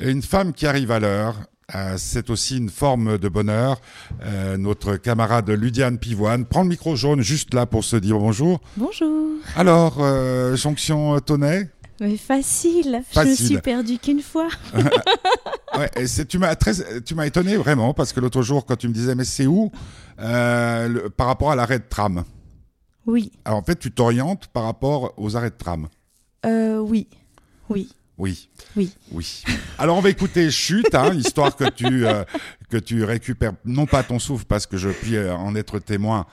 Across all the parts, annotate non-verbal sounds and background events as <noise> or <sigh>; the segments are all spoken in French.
Une femme qui arrive à l'heure, euh, c'est aussi une forme de bonheur. Euh, notre camarade Ludiane Pivoine prend le micro jaune juste là pour se dire bonjour. Bonjour. Alors, euh, jonction Tonnet Mais facile. Je me Facile. suis perdue qu'une fois. <laughs> Ouais, et c'est- tu m'as très, tu m'as étonné vraiment parce que l'autre jour quand tu me disais mais c'est où Euh, le- par rapport à l'arrêt de tram? Oui. Alors en fait tu t'orientes par rapport aux arrêts de tram. Oui. Oui. Oui. Oui. Oui. Alors on va écouter Chute, hein, <laughs> histoire que tu euh, que tu récupères non pas ton souffle parce que je puis euh, en être témoin.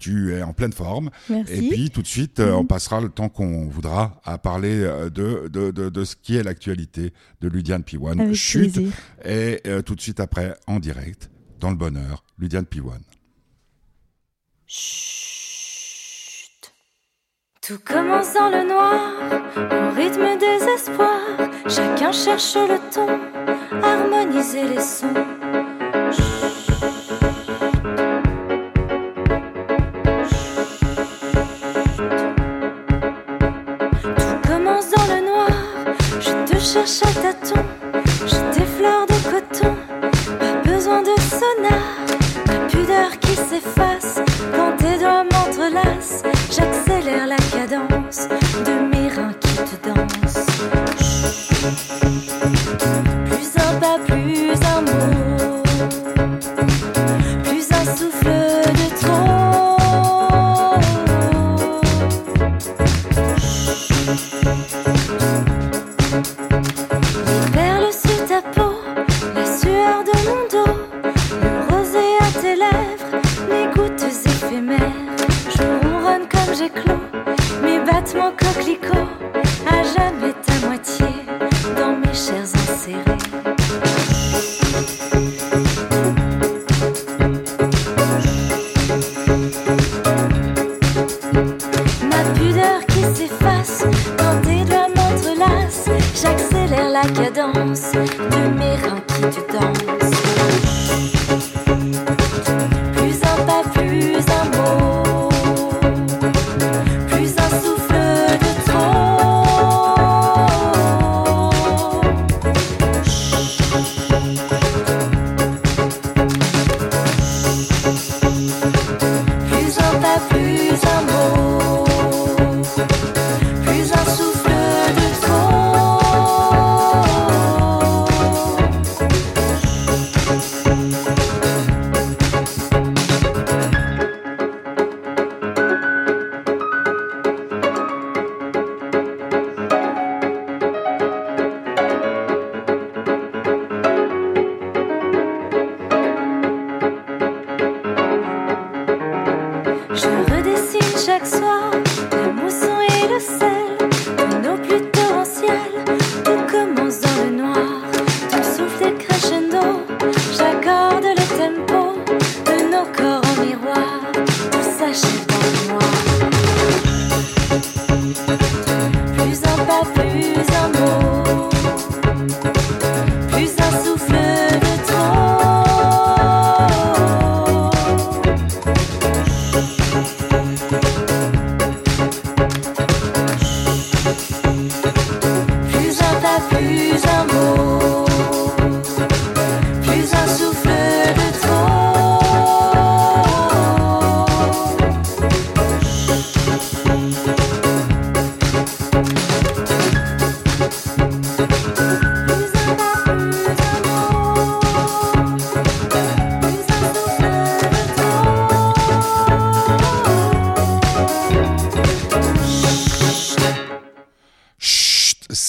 Tu es en pleine forme. Merci. Et puis tout de suite, euh, Mhm. on passera le temps qu'on voudra à parler euh, de, de, de, de ce qui est l'actualité de Ludiane Piwane. Avec Chute. plaisir. Et euh, tout de suite après, en direct, dans le bonheur, Ludiane Piwane. Chut. Tout commence dans le noir, au rythme des espoirs. Chacun cherche le ton, harmoniser les sons. Tout commence dans le noir, je te cherche à tâtons. Je t'effleure de coton, pas besoin de sonar. Ma pudeur qui s'efface J'accélère la cadence de mes reins qui te dansent.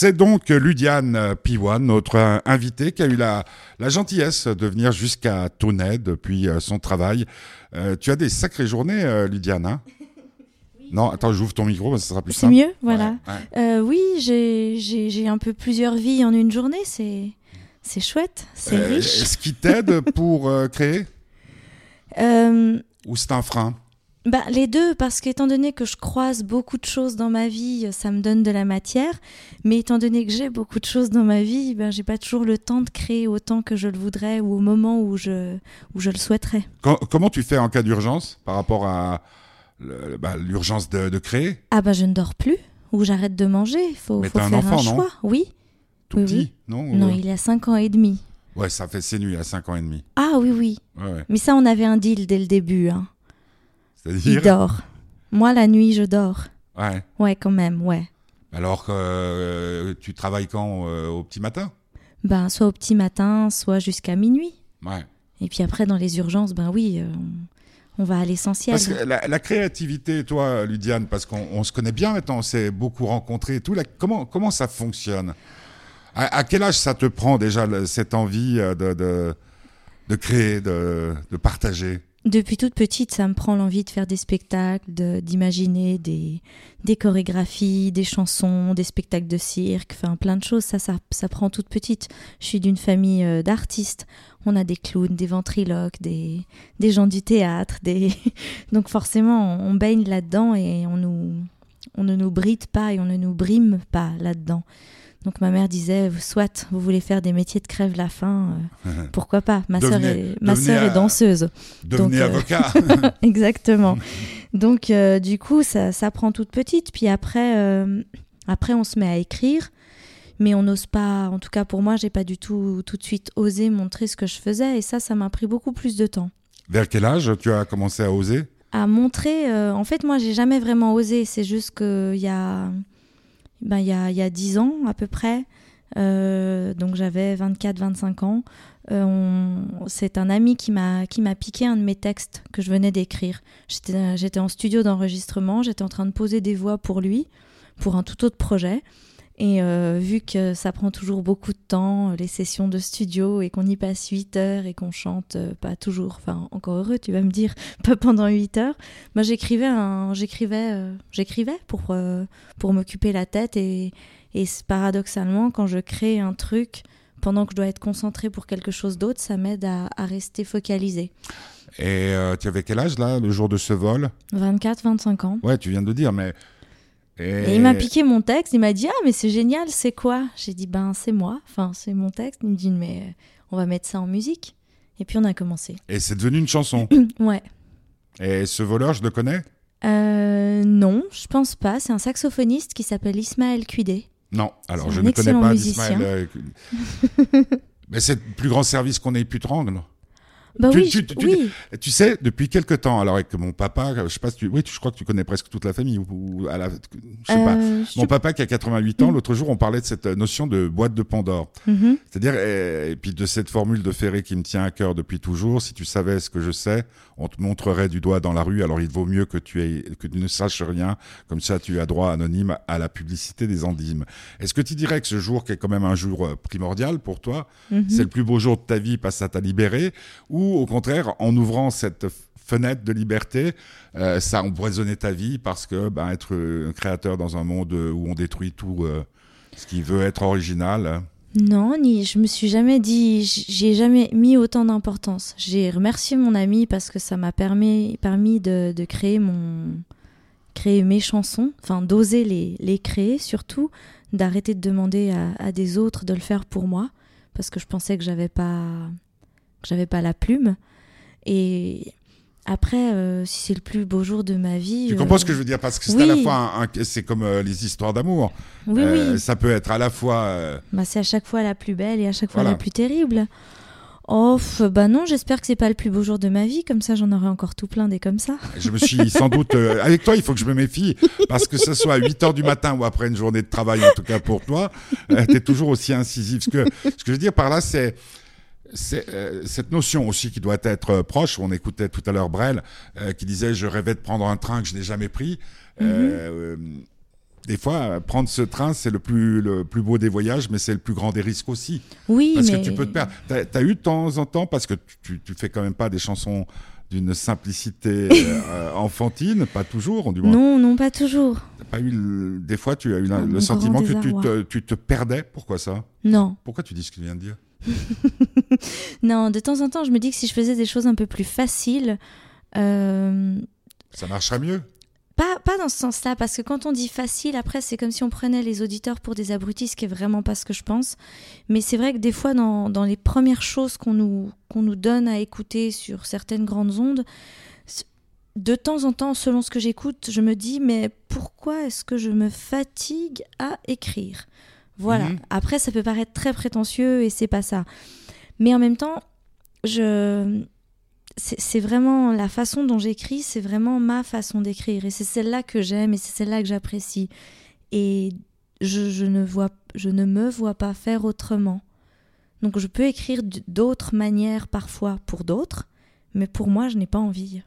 C'est donc Ludiane Piwane, notre invitée, qui a eu la, la gentillesse de venir jusqu'à Tonnet depuis euh, son travail. Euh, tu as des sacrées journées, euh, Ludiane, hein? Non, attends, j'ouvre ton micro, ça sera plus C'est simple. mieux, voilà. Ouais, ouais. Euh, oui, j'ai- un peu plusieurs vies en une journée. C'est c'est chouette, c'est Euh, riche. Est-ce qui t'aide pour créer? Ou c'est un frein? Bah, les deux, parce qu'étant donné que je croise beaucoup de choses dans ma vie, ça me donne de la matière. Mais étant donné que j'ai beaucoup de choses dans ma vie, ben, j'ai pas toujours le temps de créer autant que je le voudrais ou au moment où je, où je le souhaiterais. Co- Comment tu fais en cas d'urgence par rapport à bah, l'urgence de, de créer? Ah bah je ne dors plus ou j'arrête de manger. Il faut, Mais faut t'as un faire enfant, un non? choix. Oui, tout Oui, petit, oui. non? Non, il a 5 ans et demi. Ouais, ça fait ses nuits à 5 ans et demi. Ah oui, oui. Ouais, ouais. Mais ça, on avait un deal dès le début. hein. Il C'est-à-dire dort. Moi, la nuit, je dors. Ouais. Ouais, quand même, ouais. Alors que euh, tu travailles quand euh, Au petit matin? Ben, soit au petit matin, soit jusqu'à minuit. Ouais. Et puis après, dans les urgences, ben oui, euh, on, va à l'essentiel. Parce que la, la créativité, toi, Ludiane, parce qu'on on se connaît bien maintenant, on s'est beaucoup rencontrés et tout. là, comment, comment ça fonctionne? À, à quel âge ça te prend déjà le- cette envie de, de, de créer, de, de partager? Depuis toute petite, ça me prend l'envie de faire des spectacles, de- d'imaginer des, des chorégraphies, des chansons, des spectacles de cirque, enfin plein de choses. Ça, ça, ça prend toute petite. Je suis d'une famille euh, d'artistes. On a des clowns, des ventriloques, des, gens du théâtre. Des... <laughs> Donc forcément, on, on baigne là-dedans et on, nous, on ne nous bride pas et on ne nous brime pas là-dedans. Donc ma mère disait, soit vous voulez faire des métiers de crève la faim, euh, <laughs> pourquoi pas? Ma sœur est, ma sœur est danseuse. Devenez euh, avocat <laughs> Exactement. <laughs> Donc, euh, du coup, ça, ça prend toute petite. Puis après, après, on se met à écrire. Mais on n'ose pas, en tout cas pour moi, j'ai pas du tout tout de suite osé montrer ce que je faisais. Et ça, ça m'a pris beaucoup plus de temps. Vers quel âge tu as commencé à oser? À montrer, euh, en fait, moi, j'ai jamais vraiment osé. C'est juste qu'il y a, ben, il y, a, il y a 10 ans à peu près, euh, donc j'avais 24-25 ans. Euh, C'est un ami qui m'a piqué un de mes textes que je venais d'écrire. J'étais j'étais en studio d'enregistrement, j'étais en train de poser des voix pour lui, pour un tout autre projet. Et euh, vu que ça prend toujours beaucoup de temps, les sessions de studio, et qu'on y passe 8 heures et qu'on chante euh, pas toujours, enfin encore heureux, tu vas me dire, <laughs> pas pendant 8 heures, moi j'écrivais un, j'écrivais, euh, j'écrivais pour, euh, pour m'occuper la tête et, et paradoxalement, quand je crée un truc, pendant que je dois être concentrée pour quelque chose d'autre, ça m'aide à, à rester focalisée. Et euh, tu avais quel âge là, le jour de ce vol? 24, 25 ans. Ouais, tu viens de le dire, mais. Et il m'a piqué mon texte, il m'a dit Ah, mais c'est génial, c'est quoi? J'ai dit Ben, c'est moi, enfin, c'est mon texte. Il me dit Mais euh, on va mettre ça en musique. Et puis on a commencé. Et c'est devenu une chanson. <clears throat> Ouais. Et ce voleur, je le connais? Euh, non, je pense pas. C'est un saxophoniste qui s'appelle Ismaël Cuidé. Non, alors je ne connais pas musicien. d'Ismaël. euh, <laughs> Mais c'est le plus grand service qu'on ait pu te rendre. Bah Tu- oui, tu- je- tu- oui. Et Tu sais, depuis quelque temps, alors avec mon papa, je sais pas si tu, oui, je crois que tu connais presque toute la famille, ou, ou à la, je sais pas. Euh, je- Mon papa qui a 88 ans, Mm. l'autre jour, on parlait de cette notion de boîte de Pandore. Mhm. C'est-à-dire, et, et puis de cette formule de Ferré qui me tient à cœur depuis toujours, si tu savais ce que je sais, on te montrerait du doigt dans la rue, alors il vaut mieux que tu, aies, que tu ne saches rien, comme ça tu as droit anonyme à la publicité des endymes. Est-ce que tu dirais que ce jour, qui est quand même un jour euh, primordial pour toi, Mhm. c'est le plus beau jour de ta vie parce que ça t'a libéré, ou au contraire, en ouvrant cette fenêtre de liberté, euh, ça a empoisonné ta vie parce que ben, être euh, un créateur dans un monde euh, où on détruit tout euh, ce qui veut être original, hein. Non, ni je me suis jamais dit, j'ai jamais mis autant d'importance. J'ai remercié mon ami parce que ça m'a permis, de, créer mon, mes chansons, enfin d'oser les, créer surtout, d'arrêter de demander à, à des autres de le faire pour moi parce que je pensais que j'avais pas, j'avais pas la plume. Et après, euh, si c'est le plus beau jour de ma vie, Tu euh, comprends ce que je veux dire? Parce que c'est oui. à la fois un, un- c'est comme euh, les histoires d'amour. oui, oui. Ça peut être à la fois. Bah, c'est à chaque fois la plus belle et à chaque fois Voilà. la plus terrible. Oh, bah non, j'espère que c'est pas le plus beau jour de ma vie, comme ça j'en aurai encore tout plein des comme ça. <laughs> je me suis sans doute. euh, avec toi, il faut que je me méfie. Parce que ce soit à 8 heures du matin ou après une journée de travail, en tout cas pour toi, euh, tu es toujours aussi incisif. Ce que, ce que je veux dire par là, c'est. C'est euh, cette notion aussi qui doit être euh, proche. On écoutait tout à l'heure Brel euh, qui disait je rêvais de prendre un train que je n'ai jamais pris. Euh, des fois, prendre ce train, c'est le plus le plus beau des voyages, mais c'est le plus grand des risques aussi. Oui, Parce mais que tu peux te perdre. T'as as eu de temps en temps, parce que tu, tu fais quand même pas des chansons d'une simplicité <laughs> euh, enfantine, pas toujours, du moins. non, non, pas toujours. T'as pas eu le- des fois, tu as eu le sentiment que tu te, tu te perdais. Pourquoi ça? Non, Pourquoi tu dis ce que tu viens de dire? <laughs> non. De temps en temps, je me dis que si je faisais des choses un peu plus faciles, euh, Ça marcherait mieux. pas, pas dans ce sens-là, parce que quand on dit facile, après c'est comme si on prenait les auditeurs pour des abrutis, ce qui est vraiment pas ce que je pense. Mais c'est vrai que des fois, dans, dans les premières choses qu'on nous, qu'on nous donne à écouter sur certaines grandes ondes, de temps en temps, selon ce que j'écoute, je me dis mais pourquoi est-ce que je me fatigue à écrire? Voilà. Mhm. Après, ça peut paraître très prétentieux et c'est pas ça. Mais en même temps, je c'est vraiment la façon dont j'écris, c'est vraiment ma façon d'écrire et c'est celle-là que j'aime et c'est celle-là que j'apprécie. Et je, je ne vois, je ne me vois pas faire autrement. Donc je peux écrire d'autres manières parfois pour d'autres, mais pour moi, je n'ai pas envie.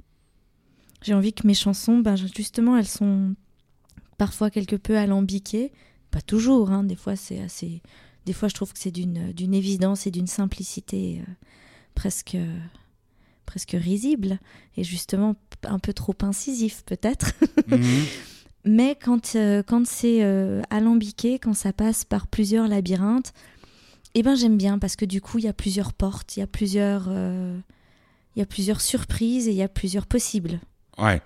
J'ai envie que mes chansons, ben justement, elles sont parfois quelque peu alambiquées, pas toujours. hein, des fois, c'est assez. Des fois, je trouve que c'est d'une d'une évidence et d'une simplicité euh, presque presque risible et justement un peu trop incisif peut-être. Mhm. <laughs> Mais quand, euh, quand c'est euh, alambiqué, quand ça passe par plusieurs labyrinthes, eh ben j'aime bien parce que du coup il y a plusieurs portes, il y a plusieurs, il y a plusieurs surprises et il y a plusieurs possibles. Ouais.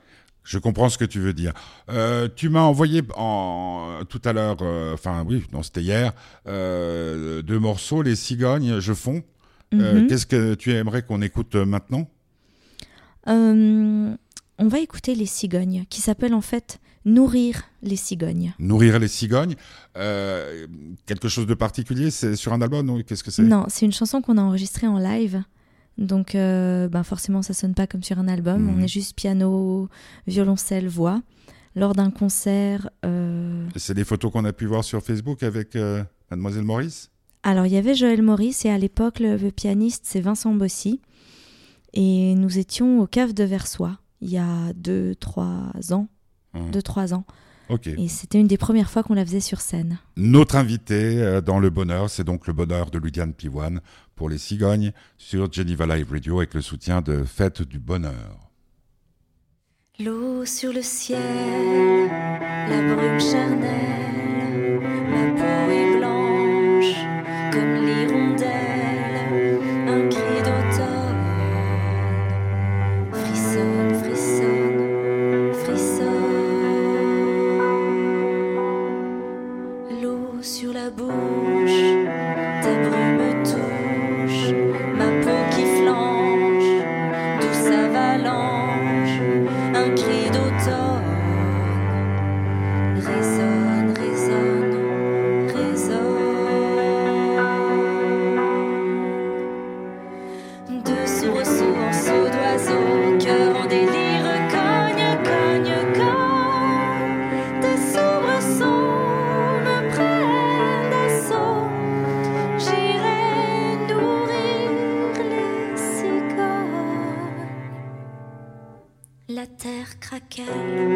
Je comprends ce que tu veux dire. Euh, tu m'as envoyé en, tout à l'heure, euh, enfin oui, non c'était hier, euh, deux morceaux, les cigognes, je fonds. Mhm. Qu'est-ce que tu aimerais qu'on écoute maintenant? On va écouter les cigognes, qui s'appelle en fait Nourrir les cigognes. Nourrir les cigognes. Quelque chose de particulier C'est sur un album Qu'est-ce que c'est? Non, c'est une chanson qu'on a enregistrée en live. Donc, euh, ben forcément, ça sonne pas comme sur un album. Mhm. On est juste piano, violoncelle, voix. Lors d'un concert, euh, C'est des photos qu'on a pu voir sur Facebook avec euh, Mademoiselle Maurice? Alors, il y avait Joël Maurice et à l'époque, le, le pianiste, c'est Vincent Bossy. Et nous étions au Cave de Versoix, il y a deux, trois ans. Mhm. Deux, trois ans. Ok. Et c'était une des premières fois qu'on la faisait sur scène. Notre invité dans le bonheur, c'est donc le bonheur de Ludiane Pivoine pour les cigognes sur Geneva Live Radio avec le soutien de Fête du Bonheur. L'eau sur le ciel, La terre craquelle,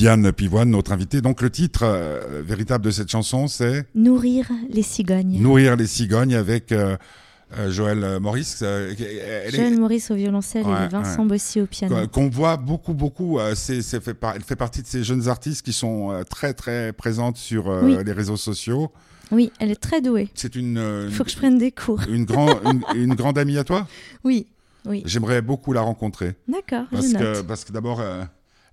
Ludiane Pivoine, notre invitée. Donc le titre euh, véritable de cette chanson, c'est Nourrir les cigognes. Nourrir les cigognes avec euh, euh, Joël Maurice. euh, elle est- Joël Maurice au violoncelle Ouais, et Vincent Bossy au piano. qu'on- voit beaucoup, beaucoup. c'est, fait par- elle fait partie de ces jeunes artistes qui sont très, très présentes sur Oui. les réseaux sociaux. Oui, elle est très douée. C'est une, Il faut que je prenne des cours. une, grand- une, une grande amie à toi? <laughs> Oui, oui. J'aimerais beaucoup la rencontrer D'accord, parce je que, note. parce que d'abord,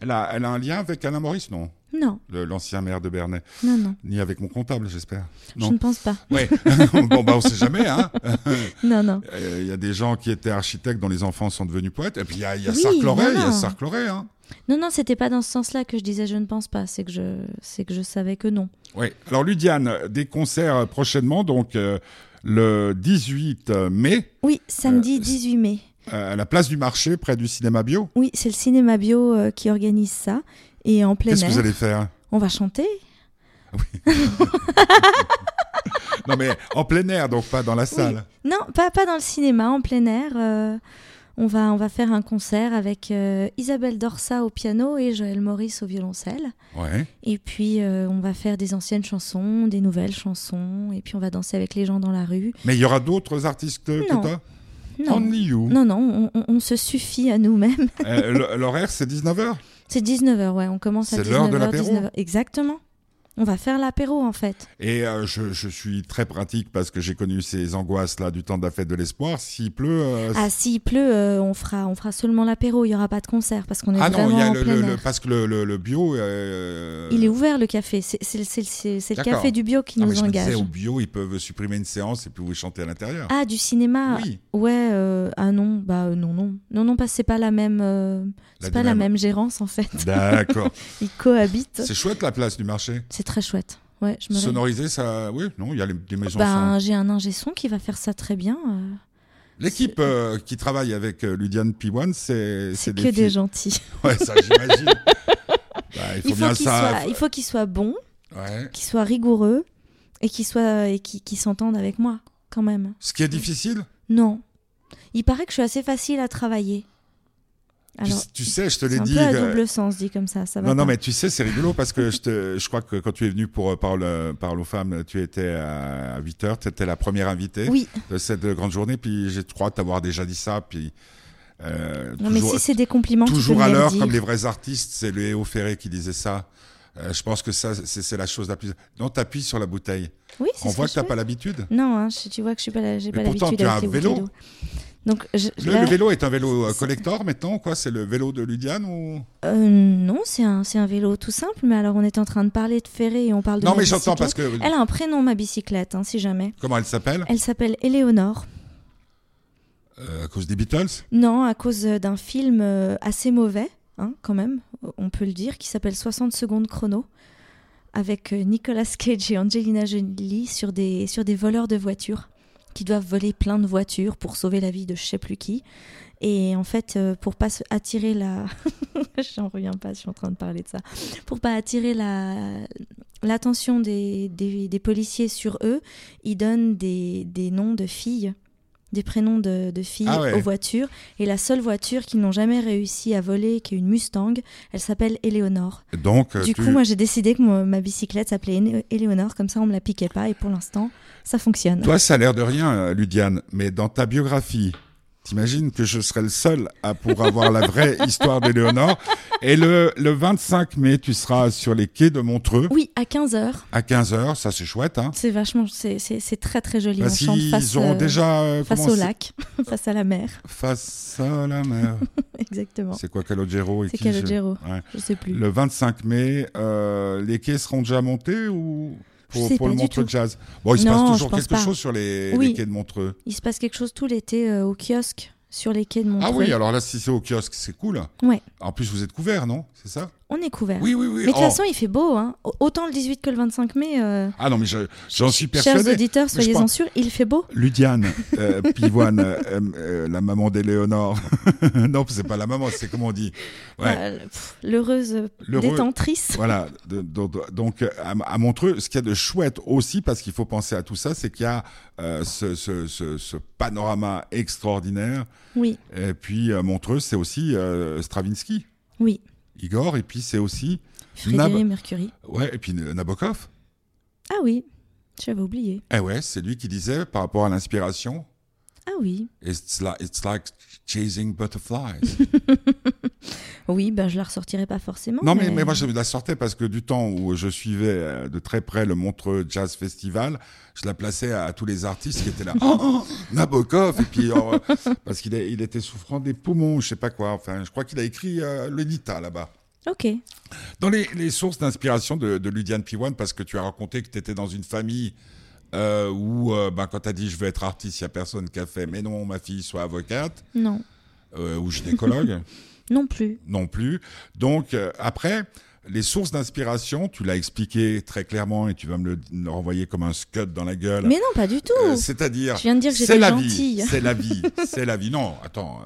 elle a, elle a un lien avec Alain Maurice, non? Non, L'ancien maire de Bernay, non, non. ni avec mon comptable, j'espère. Je ne pense pas. Ouais. <laughs> bon bah on sait jamais, hein. <laughs> Non, non. Euh, Il y a des gens qui étaient architectes dont les enfants sont devenus poètes. Et puis il y a, y a Oui, Sarcloret, il y a non. Sarcloret, hein. Non, non, c'était pas dans ce sens-là que je disais je ne pense pas. C'est que je, c'est que je savais que non. Oui. Alors Ludiane, des concerts prochainement, donc euh, le 18 mai, Oui, samedi Euh, 18 mai. Euh, à la place du marché, près du cinéma bio. Oui, c'est le cinéma bio euh, qui organise ça. Et en plein Qu'est-ce que air, vous allez faire? on va chanter. <laughs> Non mais en plein air, donc pas dans la salle. Non, pas, pas dans le cinéma, en plein air. euh, on, va, on va faire un concert avec euh, Isabelle Dorsa au piano et Joël Maurice au violoncelle. Ouais. Et puis, on va faire des anciennes chansons, des nouvelles chansons. Et puis, on va danser avec les gens dans la rue. Mais il y aura d'autres artistes que toi? Non, Only you. non, non, on, se suffit à nous-mêmes. Euh, L'horaire, c'est 19h C'est 19h, ouais, on commence à C'est 19h. l'heure de l'apéro 19h. Exactement. On va faire l'apéro, en fait. Et euh, je, je suis très pratique parce que j'ai connu ces angoisses-là du temps de la fête de l'espoir. S'il pleut... euh, Ah, s'il pleut, euh, on, fera, on fera seulement l'apéro. Il n'y aura pas de concert parce qu'on est Ah non, vraiment y a en le, plein le- air. parce que le, bio. Il est ouvert le café. C'est le café du bio qui Ah, mais nous je me engage. disais, au bio, ils peuvent supprimer une séance et puis vous chanter à l'intérieur. Ah, du cinéma oui, Ouais, ah non, bah non, non. Non, non, parce que c'est pas la même, c'est pas la même gérance en fait. D'accord. <laughs> Ils cohabitent. C'est chouette la place du marché. C'est très chouette. Ouais, je me ré- Sonorisé, ça. Oui, non, il y a les, des maisons. Ben, j'ai un ingé son qui va faire ça très bien. euh, L'équipe euh, qui travaille avec euh, Ludiane Piwan, c'est c'est des que des filles. gentils. <laughs> Ouais, ça j'imagine. <laughs> Bah, il faut Il faut bien ça. soit, il faut qu'il soit bon, Ouais. qu'il soit rigoureux et qu'il soit et qu'il qu'il s'entende avec moi quand même. Ce qui est difficile, Non, il paraît que je suis assez facile à travailler. Tu- Alors, tu, sais, je te l'ai un dit. peu à euh, double sens dit comme ça. Ça va Non, non, mais tu sais, c'est rigolo parce que je, te, <laughs> je crois que quand tu es venu pour euh, Parole aux femmes, tu étais à 8 heures, tu étais la première invitée Oui, de cette grande journée, puis j'ai crois t'avoir déjà dit ça, puis euh, non, mais si c'est des compliments, toujours à l'heure, comme les vrais artistes, c'est Léo Ferré qui disait ça. Euh, je pense que ça, c'est la chose la plus. Non, t'appuies sur la bouteille. Oui, c'est On voit que que t'as je pas l'habitude? Non, hein, je- tu vois que je suis pas, j'ai pas pourtant, l'habitude tu as un vélo. Donc, je- Le, là- le vélo est un vélo euh, collector maintenant, quoi C'est le vélo de Ludiane ou? Euh, non, c'est un, un vélo tout simple. Mais alors, on est en train de parler de Ferré et on parle de Non, ma mais j'entends parce que Elle a un prénom, ma bicyclette, hein, si jamais. comment elle s'appelle? Elle s'appelle Éléonore. Euh, À cause des Beatles? Non, à cause d'un film assez mauvais, hein, quand même, on peut le dire, qui s'appelle 60 secondes chrono, avec Nicolas Cage et Angelina Jolie sur des, sur des voleurs de voitures qui doivent voler plein de voitures pour sauver la vie de je sais plus qui. Et en fait, euh, pour pas attirer la... <laughs> J'en reviens pas, je suis en train de parler de ça. Pour pas attirer la l'attention des, des, des policiers sur eux, ils donnent des, des noms de filles, des prénoms de, de filles Ah ouais. aux voitures. Et la seule voiture qu'ils n'ont jamais réussi à voler, qui est une Mustang, elle s'appelle Éléonore. Donc, euh, Du tu- coup, moi, j'ai décidé que moi, ma bicyclette s'appelait Éléonore, comme ça, on me la piquait pas. Et pour l'instant, ça fonctionne. Toi, ça a l'air de rien, euh, Ludiane, mais dans ta biographie, t'imagines que je serais le seul à pour avoir la vraie <laughs> histoire d'Éléonore. Et le, le 25 mai, tu seras sur les quais de Montreux Oui, à 15h. à 15h. Ça, c'est chouette, hein C'est vachement, c'est- c'est c'est très très joli. Parce on chante qu'ils face, auront euh, déjà euh, face au lac, <laughs> face à la mer. Face à la mer. <laughs> Exactement. c'est quoi Calogero et C'est qui je- Calogero. Ouais. Je sais plus. Le 25 mai, euh, les quais seront déjà montés ou pour, pour le Montreux. Jazz Bon, il se Non, passe toujours quelque pas. chose sur les, Oui. les quais de Montreux. Il se passe quelque chose tout l'été euh, au kiosque sur les quais de Montreux. Ah oui, alors là, si c'est au kiosque, c'est cool. Ouais. En plus, vous êtes couvert, non? C'est ça? On est couvert. Oui, oui, oui. Mais de toute Oh. façon, il fait beau. Hein. Autant le 18 que le 25 mai. euh, Ah non, mais je- j'en suis chers persuadé. auditeurs, je soyez-en pense- sûrs, il fait beau. Ludiane, <laughs> euh, Pivoine, euh, la maman d'Éléonore. <laughs> non, c'est pas la maman, c'est comment on dit. Ouais. Pff, L'heureuse détentrice. Voilà, de- de- de- donc à, à Montreux, ce qu'il y a de chouette aussi, parce qu'il faut penser à tout ça, c'est qu'il y a ce, ce- ce- ce panorama extraordinaire. Oui, Et puis euh, Montreux, c'est aussi Stravinsky. oui. Igor, et puis c'est aussi. Frédéric Mercury. Ouais, et puis Nabokov. Ah oui, j'avais oublié. Eh ouais, c'est lui qui disait par rapport à l'inspiration. Ah oui. It's like, it's like chasing butterflies. <laughs> oui, ben je la ressortirai pas forcément. Non, mais, mais, moi je la sortais parce que du temps où je suivais euh, de très près le Montreux Jazz Festival, je la plaçais à, tous les artistes qui étaient là. <laughs> Oh, Nabokov Et puis, euh, parce qu'il il était souffrant des poumons, je sais pas quoi. Enfin, je crois qu'il a écrit euh, le Nita là-bas. Ok. Dans les, les sources d'inspiration de, de Ludiane Piwan, parce que tu as raconté que tu étais dans une famille euh, où, ben, quand tu as dit je veux être artiste, il n'y a personne qui a fait mais non, ma fille soit avocate. Non. Euh, ou gynécologue. <laughs> non plus. Non plus. Donc, euh, après, les sources d'inspiration, tu l'as expliqué très clairement et tu vas me le, renvoyer comme un scud dans la gueule. Mais non, pas du tout. Euh, C'est-à-dire. Je viens de dire que j'étais gentille. C'est la vie. C'est la vie. Non, attends.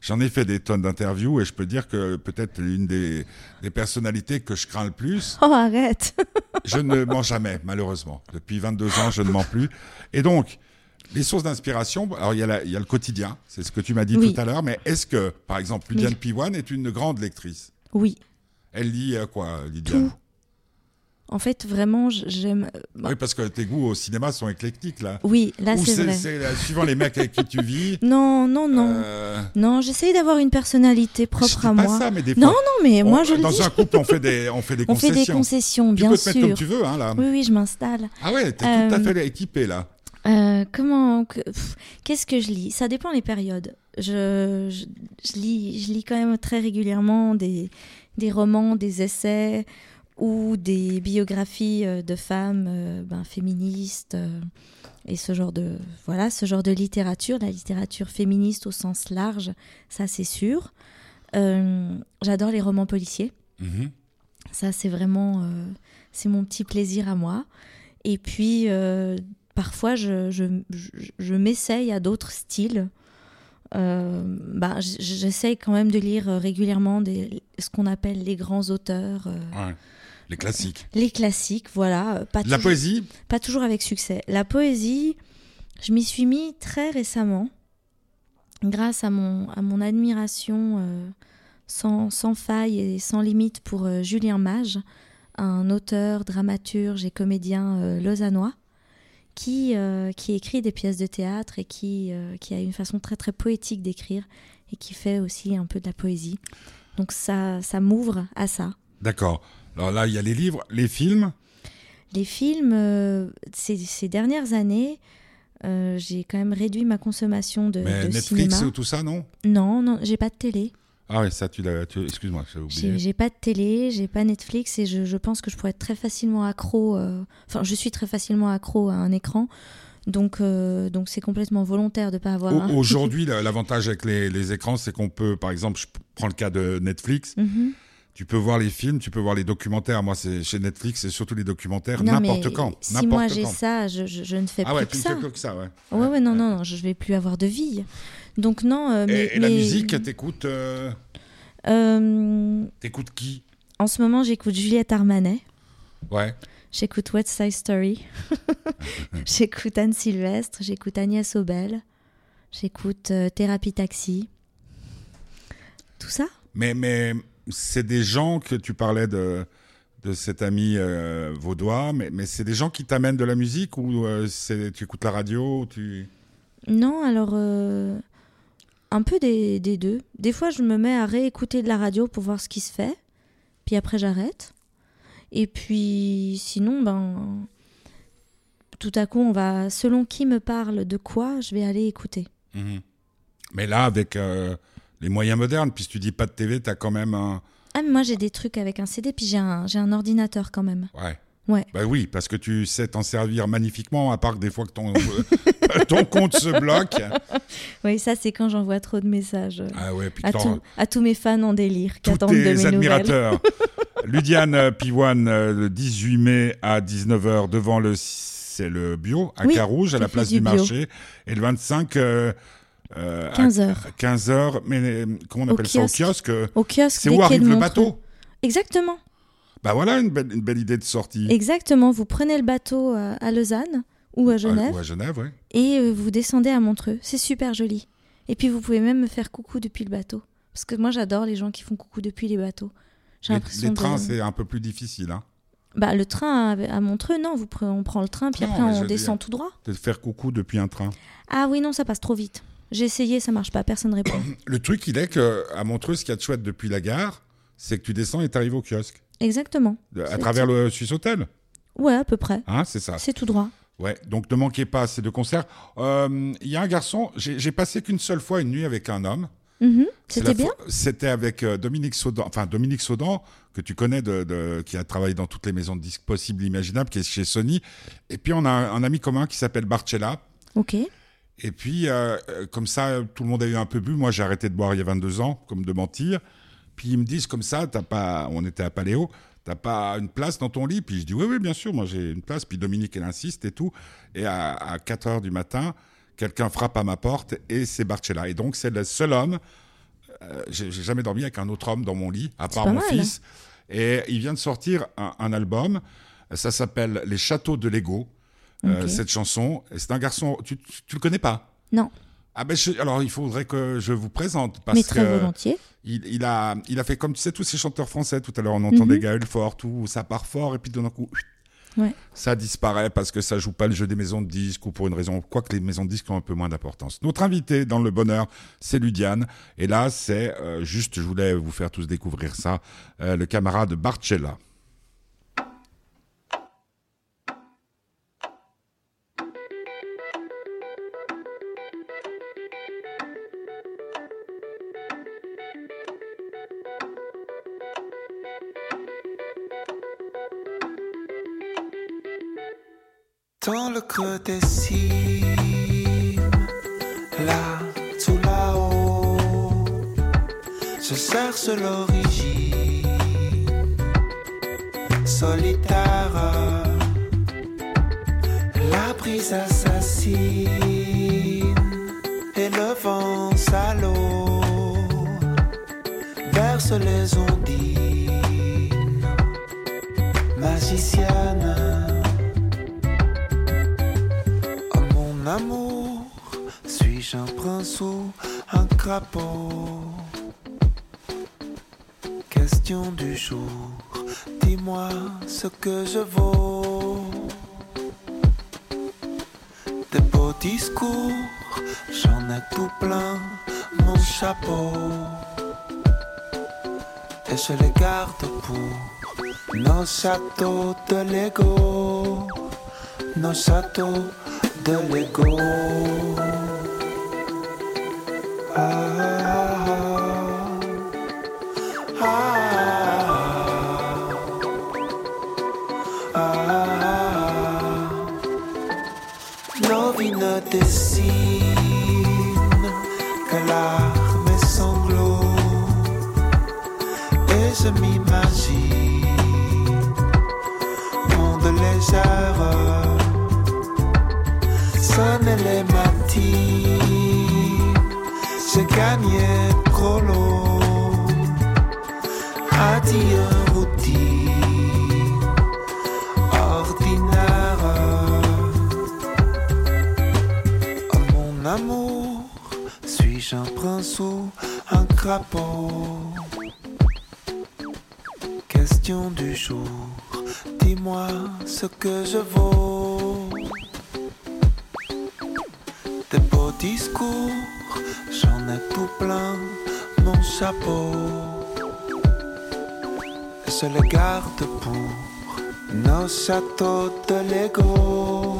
J'en ai fait des tonnes d'interviews et je peux dire que peut-être l'une des, des, personnalités que je crains le plus. Oh, arrête. je ne mens jamais, malheureusement. Depuis 22 ans, je ne mens plus. Et donc, les sources d'inspiration, alors il y, a il y, a le quotidien, c'est ce que tu m'as dit tout à l'heure, mais est-ce que, par exemple, Lydiane Piwan est une grande lectrice? Oui. Elle lit euh, quoi, Lydiane Tout. En fait, vraiment, j'aime. Euh, oui, parce que tes goûts au cinéma sont éclectiques, là. Oui, là, c'est vrai. C'est euh, suivant les mecs avec qui tu vis. <laughs> Non, non, non. Euh... Non, j'essaye d'avoir une personnalité propre à pas moi. Ça, mais des non, non, mais moi, je Dans le dis. un couple, on fait des, on fait des <laughs> on concessions. fait des concessions, bien sûr. sûr. Tu peux te mettre comme tu veux, hein, là. Oui, oui, je m'installe. Ah ouais, t'es euh... tout à fait équipée, là. Euh, comment qu'est-ce que je lis? Ça dépend les périodes. Je, je, je, lis, je lis quand même très régulièrement des, des romans, des essais ou des biographies euh, de femmes euh, ben, féministes et ce genre de voilà ce genre de littérature, la littérature féministe au sens large, ça c'est sûr. Euh, J'adore les romans policiers. Mm -hmm. Ça c'est vraiment c'est mon petit plaisir à moi. Et puis parfois je, je, je, je m'essaye à d'autres styles. Euh, bah, J'essaye quand même de lire régulièrement des, ce qu'on appelle les grands auteurs. Euh, ouais, les classiques. Les classiques, voilà. Pas La toujours, poésie Pas toujours avec succès. La poésie, je m'y suis mis très récemment, grâce à mon, à mon admiration euh, sans, sans faille et sans limite pour euh, Julien Mage, un auteur, dramaturge et comédien euh, lausannois qui, euh, qui écrit des pièces de théâtre et qui, euh, qui a une façon très très poétique d'écrire et qui fait aussi un peu de la poésie. Donc ça, ça m'ouvre à ça. D'accord. Alors là, il y a les livres, les films. Les films, euh, ces, ces, dernières années, j'ai quand même réduit ma consommation de, Mais de Netflix cinéma. ou tout ça, non? Non, non, j'ai pas de télé. Ah oui, ça, tu l'as. Excuse-moi, j'ai oublié. J'ai pas de télé, j'ai pas Netflix et je, je, pense que je pourrais être très facilement accro. Euh, enfin, je suis très facilement accro à un écran. Donc, euh, donc c'est complètement volontaire de pas avoir. Un... Aujourd'hui, <laughs> l'avantage avec les, les écrans, c'est qu'on peut, par exemple, je prends le cas de Netflix. Mm -hmm. Tu peux voir les films, tu peux voir les documentaires. Moi, c'est chez Netflix, c'est surtout les documentaires n'importe quand. Si moi j'ai ça, je, je, je, ne fais ah plus ouais, que tu ça. fais plus que ça, ouais. Ouais, ouais, non, non, non, je vais plus avoir de vie. Donc non. Euh, mais, et, et mais... la musique, t'écoutes. Euh... Euh, T'écoutes qui? En ce moment, j'écoute Juliette Armanet. Ouais. J'écoute West Side Story. <laughs> j'écoute Anne Sylvestre. J'écoute Agnès Obel. J'écoute Thérapie Taxi. Tout ça? Mais, mais c'est des gens que tu parlais de, de cet ami euh, vaudois, mais, mais c'est des gens qui t'amènent de la musique ou euh, tu écoutes la radio ou tu... Non, alors euh, un peu des, des, deux. Des fois, je me mets à réécouter de la radio pour voir ce qui se fait, puis après j'arrête. Et puis sinon, ben, tout à coup, on va, selon qui me parle de quoi, je vais aller écouter. Mmh. Mais là, avec les moyens modernes, puisque tu dis pas de TV, tu as quand même un... Ah, mais moi j'ai des trucs avec un CD, puis j'ai un, j'ai un ordinateur quand même. Ouais. Ouais. Bah oui, parce que tu sais t'en servir magnifiquement, à part que des fois que ton, <laughs> ton compte se bloque. Oui, ça c'est quand j'envoie trop de messages ah ouais, à, tout, à, tous mes fans en délire qui attendent de mes admirateurs. <laughs> Ludiane Piwan, le 18 mai à 19h devant le c'est le bio à oui, Carouge, à la place du, du marché. Et le 25 euh, euh, 15h. 15h, mais comment on appelle au ça kiosque, Au kiosque. Au kiosque. C'est où arrive le bateau Exactement. Bah voilà une belle, une belle idée de sortie. Exactement. Vous prenez le bateau à, Lausanne ou à Genève. Ou à Genève, oui. Et euh, vous descendez à Montreux. C'est super joli. Et puis vous pouvez même me faire coucou depuis le bateau. Parce que moi j'adore les gens qui font coucou depuis les bateaux. J'ai Les, l'impression les de- trains, c'est un peu plus difficile. Hein. Bah, le train à, Montreux, non, vous pre- on prend le train, puis Non, après on descend dire- tout droit. De faire coucou depuis un train. Ah oui, non, ça passe trop vite. J'ai essayé, ça marche pas, personne répond. <coughs> Le truc, il est que à Montreux, ce qu'il y a de chouette depuis la gare, c'est que tu descends et tu arrives au kiosque. Exactement. À travers le Suisse Hotel. Ouais, à peu près. Hein, c'est ça. C'est tout droit. Ouais, donc ne manquez pas ces deux concerts. Euh, Il y a un garçon, j'ai passé qu'une seule fois une nuit avec un homme. Mhm. C'est C'était bien C'était avec euh, Dominique Saudan, enfin Dominique Saudan, que tu connais, de, de- qui a travaillé dans toutes les maisons de disques possibles, imaginables, qui est chez Sony. Et puis on a un, un ami commun qui s'appelle Barcella. Ok. Et puis, euh, euh, comme ça, tout le monde a eu un peu bu. Moi, j'ai arrêté de boire il y a 22 ans, comme de mentir. Puis ils me disent comme ça, t'as pas, on était à Paléo, t'as pas une place dans ton lit? Puis je dis oui, oui, bien sûr, moi j'ai une place. Puis Dominique, elle insiste et tout. Et à, à 4 heures du matin, quelqu'un frappe à ma porte et c'est Barcella. Et donc, c'est le seul homme. euh, j'ai jamais dormi avec un autre homme dans mon lit, à part mon mal. fils. Et il vient de sortir un, un album. Ça s'appelle Les Châteaux de Lego. Euh, cette chanson. C'est un garçon. Tu, tu, le connais pas? Non, ah ben je- alors il faudrait que je vous présente parce mais très que volontiers. il, il a il a fait comme tu sais tous ces chanteurs français tout à l'heure on entendait Mhm. Gaël Fort tout ça part fort et puis d'un coup Ouais. ça disparaît parce que ça joue pas le jeu des maisons de disques ou pour une raison quoique les maisons de disques ont un peu moins d'importance. Notre invité dans le bonheur c'est Ludiane et là c'est euh, juste je voulais vous faire tous découvrir ça euh, le camarade Barcella. Des cimes, là, tout là-haut, je cherche l'origine solitaire. La brise assassine et le vent salaud verse les ondines ou un crapaud Question du jour, dis-moi ce que je vaux. Des beaux discours, j'en ai tout plein mon chapeau. Et je les garde pour nos châteaux de Lego nos châteaux de Lego. Nos châteaux de Lego,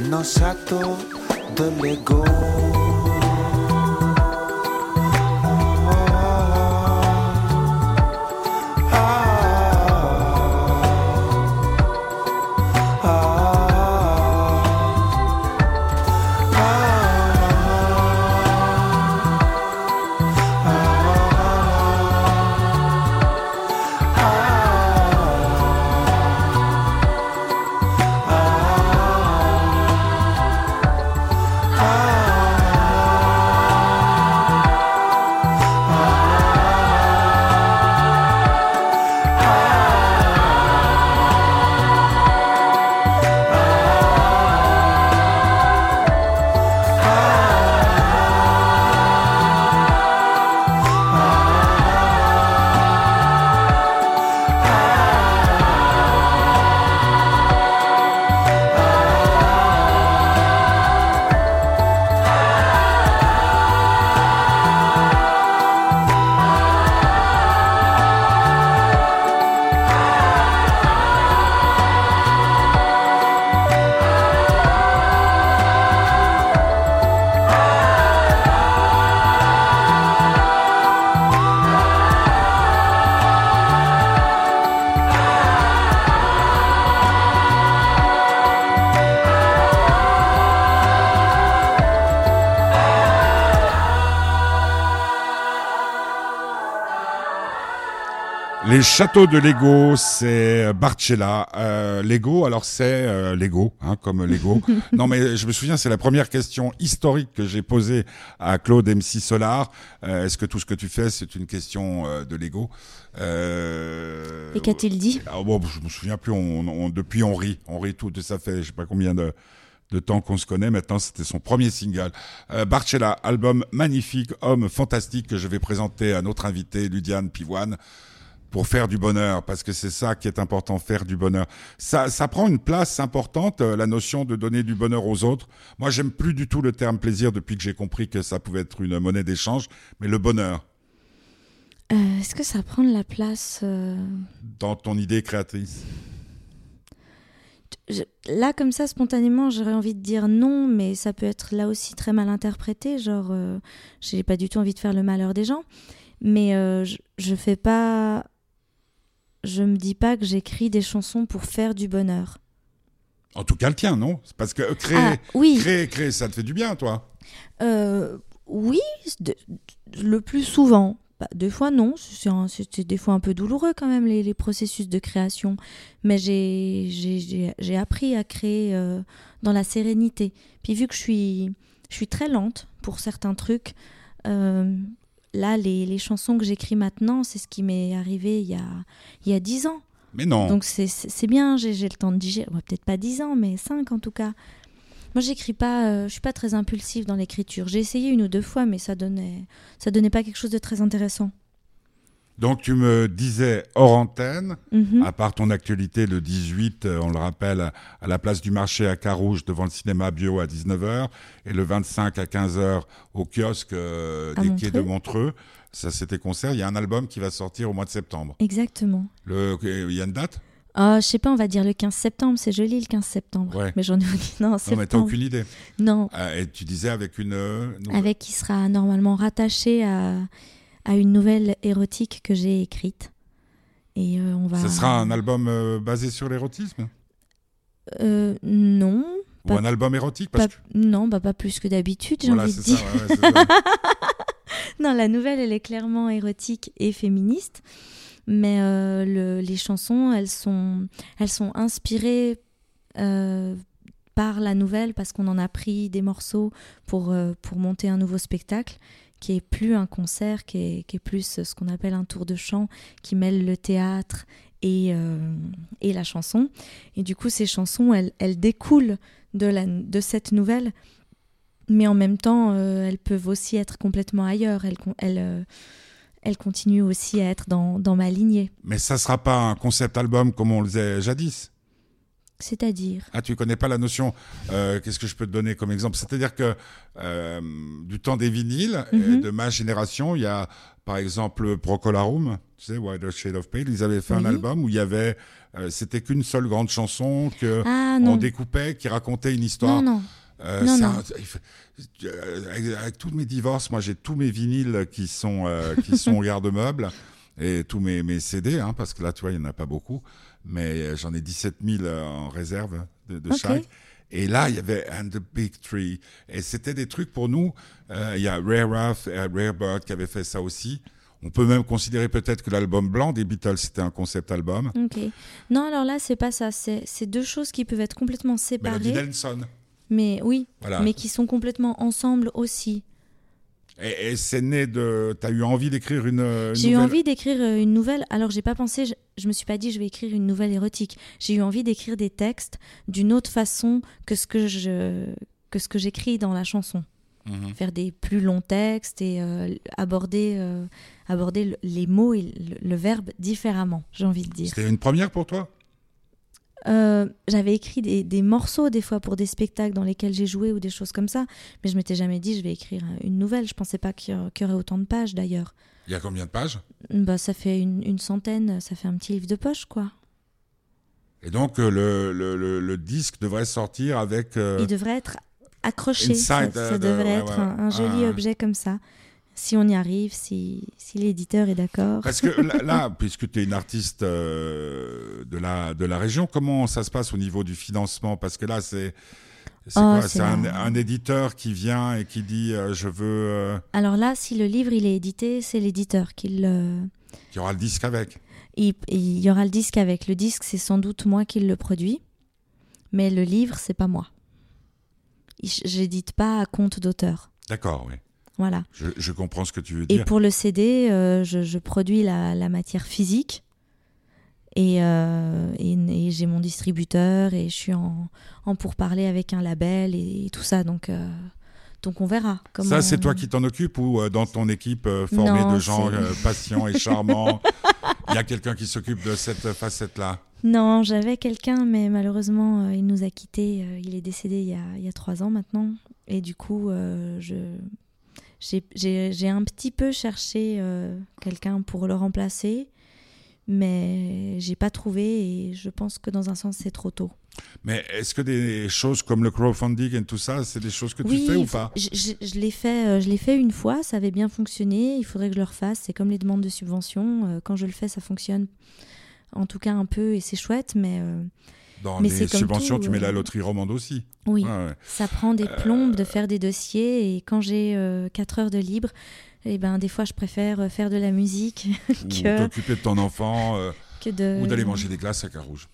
nos châteaux de Lego. Ah Les châteaux de Lego, c'est Barcella. Euh, Lego, alors c'est euh, Lego, hein, comme Lego. <laughs> non, mais je me souviens, c'est la première question historique que j'ai posée à Claude MC Solar. Euh, Est-ce que tout ce que tu fais, c'est une question euh, de Lego? Euh, Et qu'a-t-il dit? Ah, bon, Je me souviens plus. On, on- depuis, on rit, on rit tout. Ça fait, je sais pas combien de de temps qu'on se connaît. Maintenant, c'était son premier single. Euh, Barcella, album magnifique, homme fantastique que je vais présenter à notre invité, Ludiane Pivoine, pour faire du bonheur, parce que c'est ça qui est important, faire du bonheur. Ça, ça prend une place importante, euh, la notion de donner du bonheur aux autres. Moi, j'aime plus du tout le terme plaisir depuis que j'ai compris que ça pouvait être une monnaie d'échange, mais le bonheur, Euh, Est-ce que ça prend de la place euh, dans ton idée créatrice. je- Là, comme ça, spontanément, j'aurais envie de dire non, mais ça peut être là aussi très mal interprété. Genre, euh, j'ai pas du tout envie de faire le malheur des gens. Mais je, je fais pas. Je me dis pas que j'écris des chansons pour faire du bonheur. En tout cas, le tien, non? C'est Parce que euh, créer, Ah, oui. créer, créer, ça te fait du bien, toi? Euh, oui, de- le plus souvent. Bah, des fois, non. C'est C'était des fois un peu douloureux quand même, les, les processus de création. Mais j'ai- appris à créer euh, dans la sérénité. Puis vu que je suis, je suis très lente pour certains trucs, euh, là, les, les chansons que j'écris maintenant, c'est ce qui m'est arrivé il y a, il y a 10 ans. Mais non. Donc c'est- bien, j'ai j'ai le temps de digérer. Bon, Peut-être pas 10 ans, mais 5 en tout cas. Moi, j'écris pas, euh, je suis pas très impulsive dans l'écriture. J'ai essayé une ou deux fois, mais ça donnait, ça donnait pas quelque chose de très intéressant. Donc, tu me disais hors antenne, Mhm. à part ton actualité le 18, euh, on le rappelle, à- la place du marché à Carouge devant le cinéma bio à 19h et le 25 à 15h au kiosque euh, des quais de Montreux. Ça, c'était concert. Il y a un album qui va sortir au mois de septembre. Exactement. Le, il y a une date? Ah, je sais pas, on va dire le 15 septembre. C'est joli le 15 septembre. Ouais. Mais j'en ai non, Non, mais t'as septembre. aucune idée. Non, Ah, et tu disais avec une. euh, avec qui sera normalement rattaché à, à une nouvelle érotique que j'ai écrite. Et euh, on va. Ce sera un album euh, basé sur l'érotisme? Euh, non. Ou un album érotique parce Pas- Non, bah pas plus que d'habitude, j'ai Voilà, envie de c'est dire. ça. ouais, ouais. <laughs> Non, la nouvelle, elle est clairement érotique et féministe. Mais euh, le- les chansons, elles sont, elles sont inspirées euh, par la nouvelle parce qu'on en a pris des morceaux pour, euh, pour monter un nouveau spectacle qui est plus un concert, qui est, qui est plus ce qu'on appelle un tour de chant, qui mêle le théâtre et, euh, et la chanson. Et du coup, ces chansons, elles, elles découlent de, la, de cette nouvelle, mais en même temps, euh, elles peuvent aussi être complètement ailleurs. Elles, elles, euh, elles continuent aussi à être dans, dans ma lignée. Mais ça sera pas un concept album comme on le faisait jadis. C'est-à-dire Ah, tu connais pas la notion euh, Qu'est-ce que je peux te donner comme exemple? C'est-à-dire que euh, du temps des vinyles, Mhm. de ma génération, il y a par exemple Procolarum, tu sais, Wider Shade of Pale, ils avaient fait un album où il y avait, euh, c'était qu'une seule grande chanson que Ah on découpait, qui racontait une histoire. non, non. Euh, Non, non. un- avec, avec tous mes divorces, moi j'ai tous mes vinyles qui sont euh, qui sont au <laughs> garde-meuble et tous mes, mes CD, hein, parce que là tu vois il y en a pas beaucoup, mais euh, j'en ai 17 000 euh, en réserve de, de Ok. chaque. Et là il y avait And the Big Tree et c'était des trucs pour nous. Euh, Il y a Rare Ruff et Rare Bird qui avait fait ça aussi. On peut même considérer peut-être que l'album blanc des Beatles c'était un concept album. Ok. Non, alors là, c'est pas ça. C'est deux choses qui peuvent être complètement Melody séparées. Nelson. Mais oui, Voilà. mais qui sont complètement ensemble aussi. Et, et c'est né de. T'as eu envie d'écrire une. une J'ai eu envie d'écrire euh, une nouvelle. Alors, j'ai pas pensé, je, je me suis pas dit, je vais écrire une nouvelle érotique. J'ai eu envie d'écrire des textes d'une autre façon que ce que je que ce que j'écris dans la chanson. Mhm. Faire des plus longs textes et euh, aborder euh, aborder le- les mots et le, le verbe différemment. J'ai envie de dire. C'était une première pour toi? Euh, J'avais écrit des, des morceaux des fois pour des spectacles dans lesquels j'ai joué ou des choses comme ça, mais je m'étais jamais dit je vais écrire une nouvelle. Je pensais pas qu'il y, aurait autant de pages d'ailleurs. Il y a combien de pages? Bah, ça fait une, une centaine, ça fait un petit livre de poche, quoi. Et donc euh, le, le, le, le disque devrait sortir avec. euh, Il devrait être accroché. Inside, ça ça de- devrait ouais, être ouais. un, un joli Ah. objet comme ça. Si on y arrive, si, si l'éditeur est d'accord. Parce que là, là, <laughs> puisque tu es une artiste euh, de, la, de la région, comment ça se passe au niveau du financement? Parce que là, c'est. C'est Oh, un, un éditeur qui vient et qui dit euh, je veux. euh, Alors là, si le livre il est édité, c'est l'éditeur qui le. qui aura le disque avec. Il, il y aura le disque avec. Le disque, c'est sans doute moi qui le produis, mais le livre, c'est pas moi. J'édite pas à compte d'auteur. D'accord, oui. Voilà. Je, je comprends ce que tu veux Et dire. pour le CD, euh, je, je produis la, la matière physique. Et, euh, et, et j'ai mon distributeur et je suis en, en pourparler avec un label et, tout ça. Donc, euh, donc on verra. Comment... Ça, c'est toi qui t'en occupes ou dans ton équipe formée Non, de gens patients et charmants, <laughs> il y a quelqu'un qui s'occupe de cette facette-là? Non, j'avais quelqu'un, mais malheureusement, il nous a quittés. il est décédé il y, a, il y a trois ans maintenant. Et du coup, je, j'ai, un petit peu cherché euh, quelqu'un pour le remplacer, mais j'ai pas trouvé et je pense que dans un sens, c'est trop tôt. Mais est-ce que des choses comme le crowdfunding et tout ça, c'est des choses que tu fais ou pas? je, je- je l'ai fait, euh, je l'ai fait une fois, ça avait bien fonctionné. Il faudrait que je le refasse. C'est comme les demandes de subvention. euh, quand je le fais, ça fonctionne. En tout cas un peu et c'est chouette, mais euh, Dans mais les subventions, tout, tu mets la euh, loterie romande aussi. oui. Ouais, ouais. Ça prend des plombes de faire des dossiers et quand j'ai 4 heures de libre, eh ben, des fois je préfère euh, faire de la musique <laughs> que, t'occuper de ton enfant, euh, que de... ou d'aller manger des glaces à Carouge.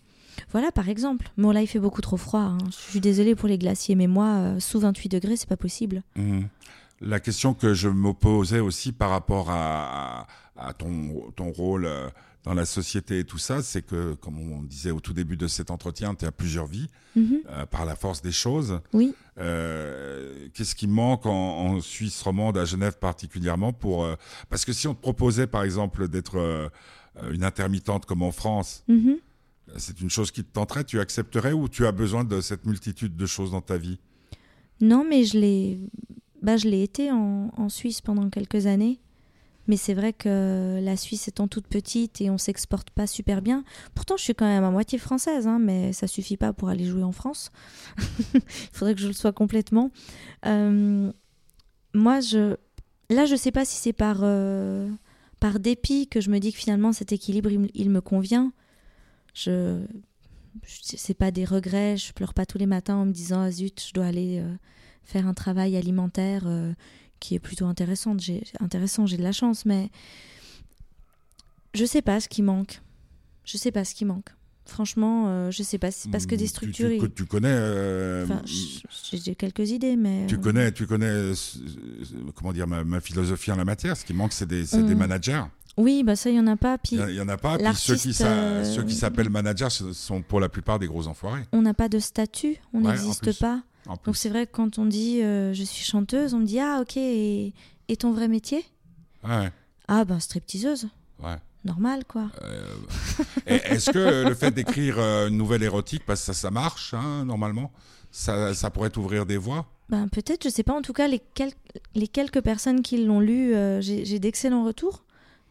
Voilà par exemple. Bon là il fait beaucoup trop froid. hein. Je suis désolée pour les glaciers mais moi euh, sous 28 degrés c'est pas possible. Mhm. La question que je me posais aussi par rapport à, à ton, ton rôle euh, dans la société et tout ça, c'est que, comme on disait au tout début de cet entretien, tu as plusieurs vies Mhm. euh, par la force des choses. Oui. Euh, Qu'est-ce qui manque en, en Suisse romande, à Genève particulièrement pour euh, Parce que si on te proposait, par exemple, d'être une intermittente comme en France, Mhm. c'est une chose qui te tenterait, tu accepterais ou tu as besoin de cette multitude de choses dans ta vie? Non mais je l'ai bah, je l'ai été en, en Suisse pendant quelques années. Mais c'est vrai que la Suisse étant toute petite et on s'exporte pas super bien. Pourtant, je suis quand même à moitié française, hein, mais ça suffit pas pour aller jouer en France. <laughs> Il faudrait que je le sois complètement. Euh, moi, je, là, je sais pas si c'est par euh, par dépit que je me dis que finalement cet équilibre il, me- convient. Je, c'est pas des regrets. Je pleure pas tous les matins en me disant ah zut, je dois aller euh, faire un travail alimentaire. Qui est plutôt intéressante. J'ai intéressant, j'ai de la chance, mais je sais pas ce qui manque. Je sais pas ce qui manque. Franchement, euh, je sais pas. C'est parce que des Tu- structures. Tu, tu, tu connais. euh, Enfin, j- j'ai quelques idées, mais. Tu euh, connais, tu connais, euh, comment dire, ma, ma philosophie en la matière. Ce qui manque, c'est des, c'est des Mm. managers. Oui, bah ça, il y en a pas. Puis Il y en a pas. Puis ceux qui, euh, ceux s'appellent managers sont pour la plupart des gros enfoirés. on n'a pas de statut, on Ouais, n'existe pas. Donc c'est vrai que quand on dit euh, je suis chanteuse, on me dit ah ok et, et ton vrai métier? Ouais, Ah ben stripteaseuse, ouais. normal quoi. Et Est-ce que le fait d'écrire euh, une nouvelle érotique, parce que ça, ça marche, hein, normalement, ça, ça pourrait t'ouvrir des voies? Ben peut-être, je sais pas. En tout cas, les, quel- les quelques personnes qui l'ont lu, euh, j'ai d'excellents retours.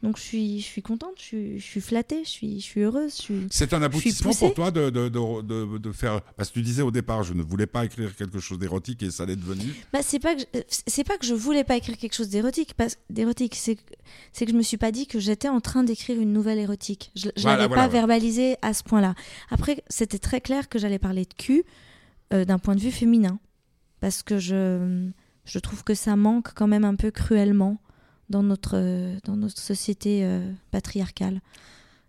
Donc je suis, je suis contente, je suis, je suis flattée, je suis, je suis heureuse. C'est un aboutissement pour toi de, de, de, de, faire. Parce que tu disais au départ, je ne voulais pas écrire quelque chose d'érotique et ça l'est devenu. Bah, c'est pas que je, c'est pas que je voulais pas écrire quelque chose d'érotique, c'est que c'est que je me suis pas dit que j'étais en train d'écrire une nouvelle érotique. Je, je Voilà, l'avais voilà, pas voilà. verbalisé à ce point-là. Après, c'était très clair que j'allais parler de cul euh, d'un point de vue féminin, parce que je je trouve que ça manque quand même un peu cruellement dans notre dans notre société euh, patriarcale.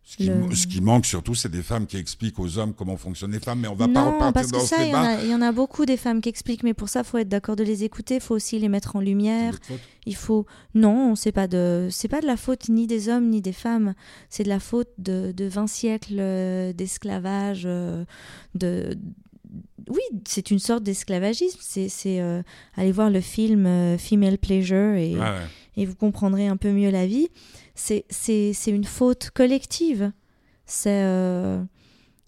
Ce qui, Le- ce qui manque surtout, c'est des femmes qui expliquent aux hommes comment fonctionnent les femmes, mais on va pas non, repartir parce que dans ça, ce il y, en débat. a- il y en a beaucoup des femmes qui expliquent, mais pour ça, faut être d'accord de les écouter, faut aussi les mettre en lumière. Il faut non, c'est pas de c'est pas de la faute ni des hommes ni des femmes, c'est de la faute de, de 20 siècles euh, d'esclavage euh, de oui, c'est une sorte d'esclavagisme, c'est c'est euh, aller voir le film euh, Female Pleasure et, ouais. et vous comprendrez un peu mieux la vie. C'est une faute collective. C'est euh,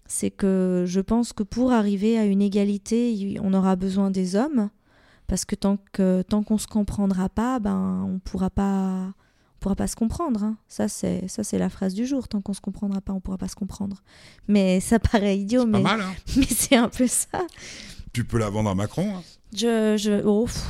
c'est que je pense que pour arriver à une égalité, on aura besoin des hommes parce que tant que tant qu'on se comprendra pas, ben on pourra pas on pourra pas se comprendre. hein. Ça c'est ça c'est la phrase du jour. Tant qu'on se comprendra pas, on pourra pas se comprendre. Mais ça paraît idiot, mais mal, hein <laughs> mais c'est un peu ça. Tu peux la vendre à Macron. hein. Je je oh, pff,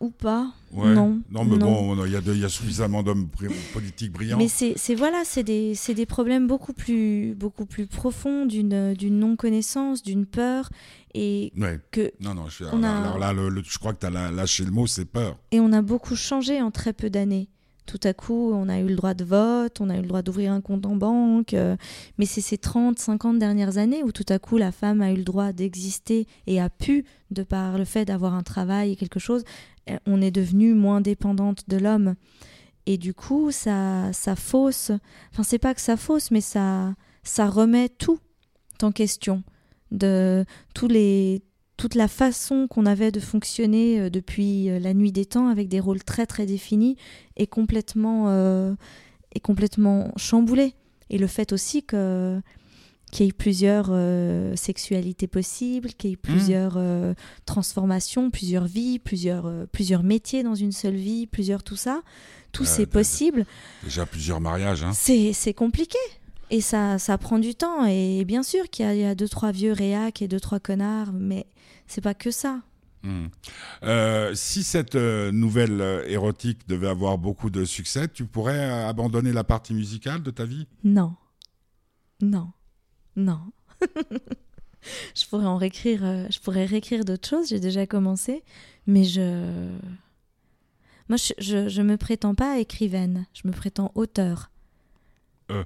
ou pas. Ouais. Non, Non, mais non. bon, il y, y a suffisamment d'hommes politiques brillants. Mais c'est voilà, c'est des, c'est des problèmes beaucoup plus, beaucoup plus profonds d'une d'une non-connaissance, d'une peur. Et, Ouais. que, Non, non, je, On alors, a- alors là, le- le- je crois que tu as lâché le mot, c'est peur. et on a beaucoup changé en très peu d'années. Tout à coup, on a eu le droit de vote, on a eu le droit d'ouvrir un compte en banque. euh, mais c'est ces 30, 50 dernières années où tout à coup la femme a eu le droit d'exister et a pu, de par le fait d'avoir un travail et quelque chose, euh, on est devenu moins dépendante de l'homme. Et du coup, ça, ça fausse. Enfin, c'est pas que ça fausse, mais ça, ça remet tout en question. De tous les, toute la façon qu'on avait de fonctionner euh, depuis euh, la nuit des temps avec des rôles très très définis est complètement, euh, est complètement chamboulée. Et le fait aussi que qu'il y ait plusieurs euh, sexualités possibles, qu'il y ait plusieurs euh, transformations, plusieurs vies, plusieurs, euh, plusieurs métiers dans une seule vie, plusieurs tout ça, tout c'est possible. Déjà plusieurs mariages. Hein. C'est c'est compliqué. Et ça, ça prend du temps. Et bien sûr qu'il y, y a deux, trois vieux réacs et deux, trois connards, mais c'est pas que ça. Hmm. Euh, si cette euh, nouvelle euh, érotique devait avoir beaucoup de succès, tu pourrais abandonner la partie musicale de ta vie? Non. Non. Non. <laughs> je pourrais en réécrire, je pourrais réécrire d'autres choses, j'ai déjà commencé, mais je. Moi, je, je, je me prétends pas écrivaine, je me prétends auteur. Euh.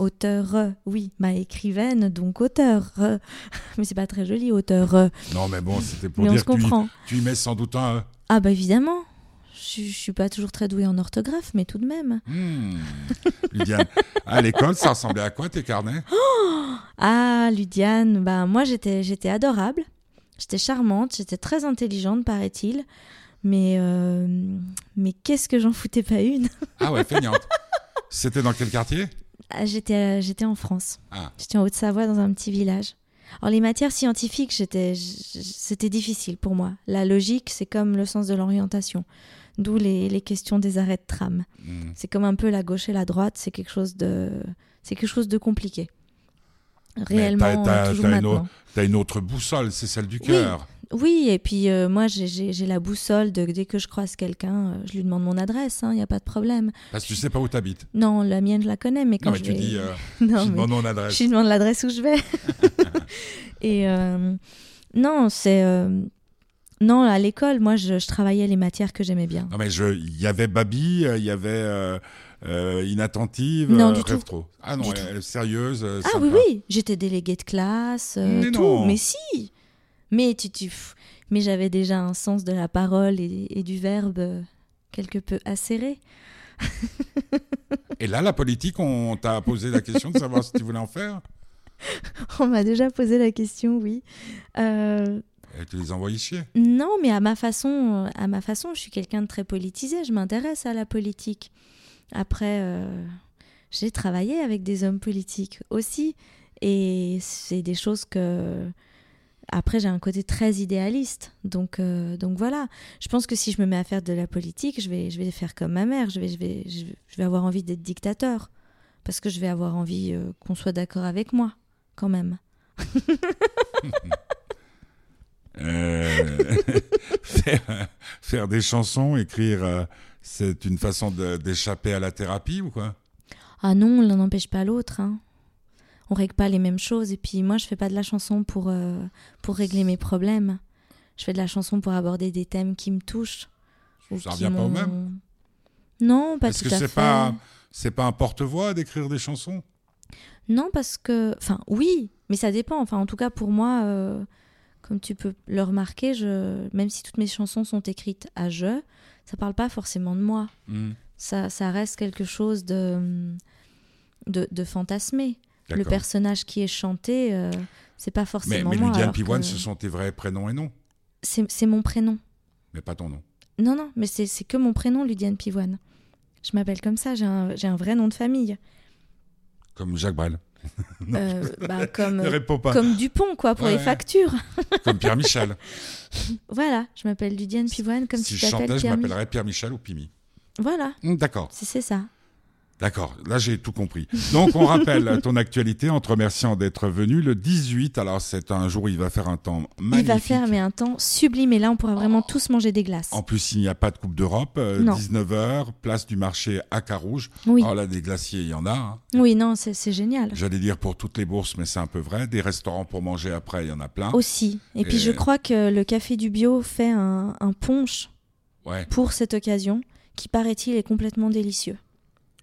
Auteur, oui, ma écrivaine, donc auteur. <laughs> Mais c'est pas très joli, auteur. Non, mais bon, c'était pour Mais on dire se que tu, comprend. tu y mets sans doute un. euh, Ah, bah évidemment. Je, je suis pas toujours très douée en orthographe, mais tout de même. hmm. Lydiane, à l'école, ça ressemblait à quoi tes carnets? <gasps> Ah, Ludiane, bah moi j'étais j'étais adorable, j'étais charmante, j'étais très intelligente paraît-il, mais euh, mais qu'est-ce que j'en foutais pas une? Ah ouais, feignante. C'était dans quel quartier? Ah, J'étais euh, j'étais en France, Ah. j'étais en Haute-Savoie dans un petit village. Alors les matières scientifiques, c'était difficile pour moi. La logique, c'est comme le sens de l'orientation, d'où les, les questions des arrêts de tram. Hmm. C'est comme un peu la gauche et la droite, c'est quelque chose de c'est quelque chose de compliqué. Réellement, t'as- une autre- T'as une autre boussole, c'est celle du cœur. Oui, et puis euh, moi, j'ai- la boussole de dès que je croise quelqu'un, euh, je lui demande mon adresse, il n'y a pas de problème. Parce que tu sais pas où t'habites. Non, la mienne, je la connais, mais quand Non, mais je tu vais- dis, euh, <laughs> non, je demande mon adresse. je lui demande l'adresse où je vais. <laughs> et euh, non, c'est... non, à l'école, moi, je, je travaillais les matières que j'aimais bien. Non, mais il y avait Babi, il y avait euh, Inattentive, Non, du Rêve tout. trop. Ah non, Du elle, sérieuse. Ah sympa. oui, oui, j'étais déléguée de classe, euh, Mais tout. non. Mais si Mais tu, tu, mais j'avais déjà un sens de la parole et, et du verbe euh, quelque peu acéré. Et là, la politique, on t'a posé la question de savoir si tu voulais en faire? <laughs> On m'a déjà posé la question, oui. Euh, Et tu les envoyais chier? non, mais à ma façon, à ma façon, je suis quelqu'un de très politisé. Je m'intéresse à la politique. Après, euh, j'ai travaillé avec des hommes politiques aussi, et c'est des choses que. Après, j'ai un côté très idéaliste, donc euh, donc voilà. Je pense que si je me mets à faire de la politique, je vais je vais faire comme ma mère. Je vais je vais je vais, avoir envie d'être dictateur, parce que je vais avoir envie euh, qu'on soit d'accord avec moi, quand même. <laughs> Euh, <laughs> faire, faire des chansons, écrire, c'est une façon d'échapper à la thérapie ou quoi? Ah non, l'un n'empêche pas l'autre. Hein. On règle pas les mêmes choses. Et puis moi, je fais pas de la chanson pour, euh, pour régler mes problèmes. Je fais de la chanson pour aborder des thèmes qui me touchent. ou Ça revient pas au même Non, pas Est-ce tout que à c'est fait. pas, c'est pas un porte-voix d'écrire des chansons? Non, parce que... Enfin, oui, mais ça dépend. Enfin, en tout cas, pour moi, euh, comme tu peux le remarquer, je... même si toutes mes chansons sont écrites à je, ça parle pas forcément de moi. Hmm, Ça, ça reste quelque chose de, de, de fantasmé. Le personnage qui est chanté, euh, c'est pas Mais, forcément mais moi. Alors Pivoine, que ce sont tes vrais prénoms et noms, c'est mon prénom. mais pas ton nom. Non, non, mais c'est que mon prénom, Ludiane Pivoine. Je m'appelle comme ça, j'ai un, un vrai nom de famille. Comme Jacques Brel. Euh, bah, <laughs> comme, comme Dupont, quoi, pour Ouais, les factures. <laughs> Comme Pierre Michel. <laughs> Voilà, je m'appelle Ludiane Pivoine, comme si tu je chantais, je m'appellerais Pierre Michel ou Pimi. Voilà, D'accord. c'est c'est ça. D'accord, là j'ai tout compris. Donc on rappelle ton actualité en te remerciant d'être venu le 18. Alors c'est un jour où il va faire un temps magnifique. Il va faire mais un temps sublime et là on pourra vraiment tous manger des glaces. En plus, il n'y a pas de Coupe d'Europe. euh, Non. 19h, place du marché à Carouge. Oui, Alors là, des glaciers, il y en a. hein. oui, non, c'est génial. J'allais dire pour toutes les bourses, mais c'est un peu vrai. Des restaurants pour manger après, il y en a plein. Aussi. Et puis Et- je crois que le Café du Bio fait un, un punch Ouais. pour cette occasion qui paraît-il est complètement délicieux.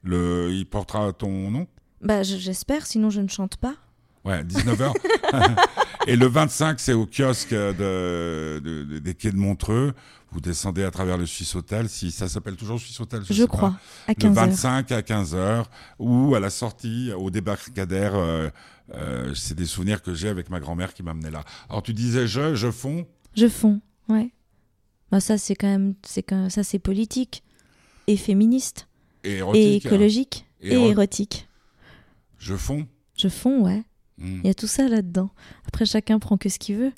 Le, il portera ton nom? Bah, je- j'espère, sinon je ne chante pas. Ouais, 19h. <laughs> Et le 25, c'est au kiosque de, de- de- des quais de Montreux. Vous descendez à travers le Suisse Hôtel, si ça s'appelle toujours Suisse Hôtel, je, Je, crois, pas. à Le 15h. 25 à 15h, ou à la sortie, au débarcadère. euh, euh, c'est des souvenirs que j'ai avec ma grand-mère qui m'amenait là. Alors tu disais je, je fonds. Je fonds, ouais. Bah, ça, c'est quand même. c'est Ça, c'est politique. Et féministe. Et hein. écologique. Et Et, éro- érotique. Je fonds. Je fonds, ouais. Hmm. Il y a tout ça là-dedans. Après, chacun prend que ce qu'il veut.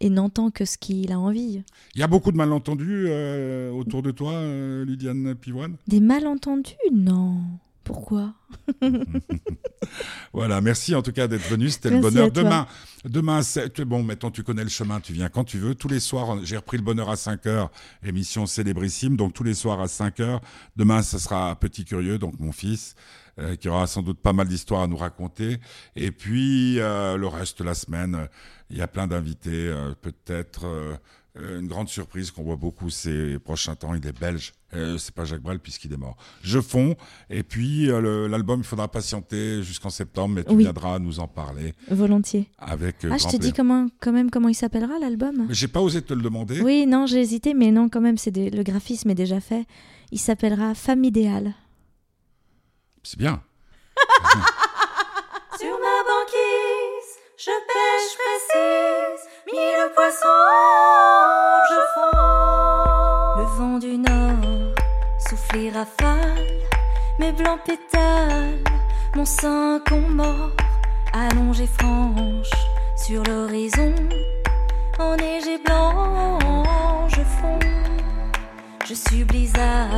Et n'entend que ce qu'il a envie. Il y a beaucoup de malentendus euh, autour de toi, euh, Lydiane Pivoine? Des malentendus? Non. Pourquoi <laughs> Voilà, merci en tout cas d'être venu, c'était le bonheur. Demain, demain, bon, maintenant tu connais le chemin, tu viens quand tu veux. Tous les soirs, j'ai repris le bonheur à 5 heures, émission célébrissime, donc tous les soirs à 5 heures. Demain, ça sera Petit Curieux, donc mon fils, euh, qui aura sans doute pas mal d'histoires à nous raconter. Et puis, euh, le reste de la semaine, il y a plein d'invités, euh, peut-être... euh, une grande surprise qu'on voit beaucoup ces prochains temps, il est belge. Euh, c'est pas Jacques Brel puisqu'il est mort. Je fonds. Et puis euh, le- l'album, il faudra patienter jusqu'en septembre, mais tu Oui. viendras nous en parler Volontiers. avec euh, ah, je te dis comment, quand même comment il s'appellera l'album? Mais J'ai pas osé te le demander. Oui, non, j'ai hésité, mais non, quand même, c'est des- le graphisme est déjà fait. Il s'appellera Femme idéale. C'est bien. <laughs> Sur ma banquise, je pêche précise, mille poissons, je fonds. Le vent du nord souffle et rafale, mes blancs pétales, mon sein mord, allongé franche sur l'horizon, enneigé blanc, je fonds. Je suis blizzard,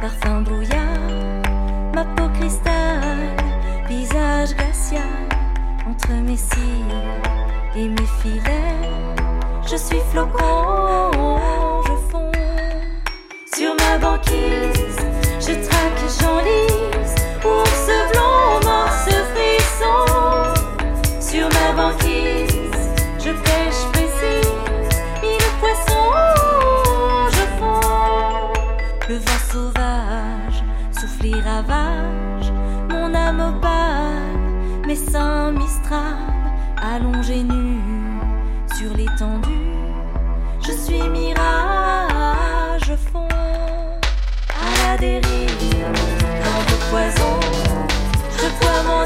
parfum brouillard, ma peau cristal, visage glacial, entre mes cils et mes filets. Je suis flocon, je fonds sur ma banquise. Je traque, j'enlise, ours blanc,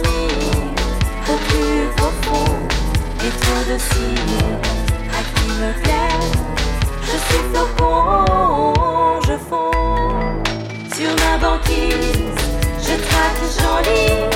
Nid au plus profond et trop docile à qui me plaît. Je suis flocon, je fonds sur ma banquise. Je traque, j'enlise,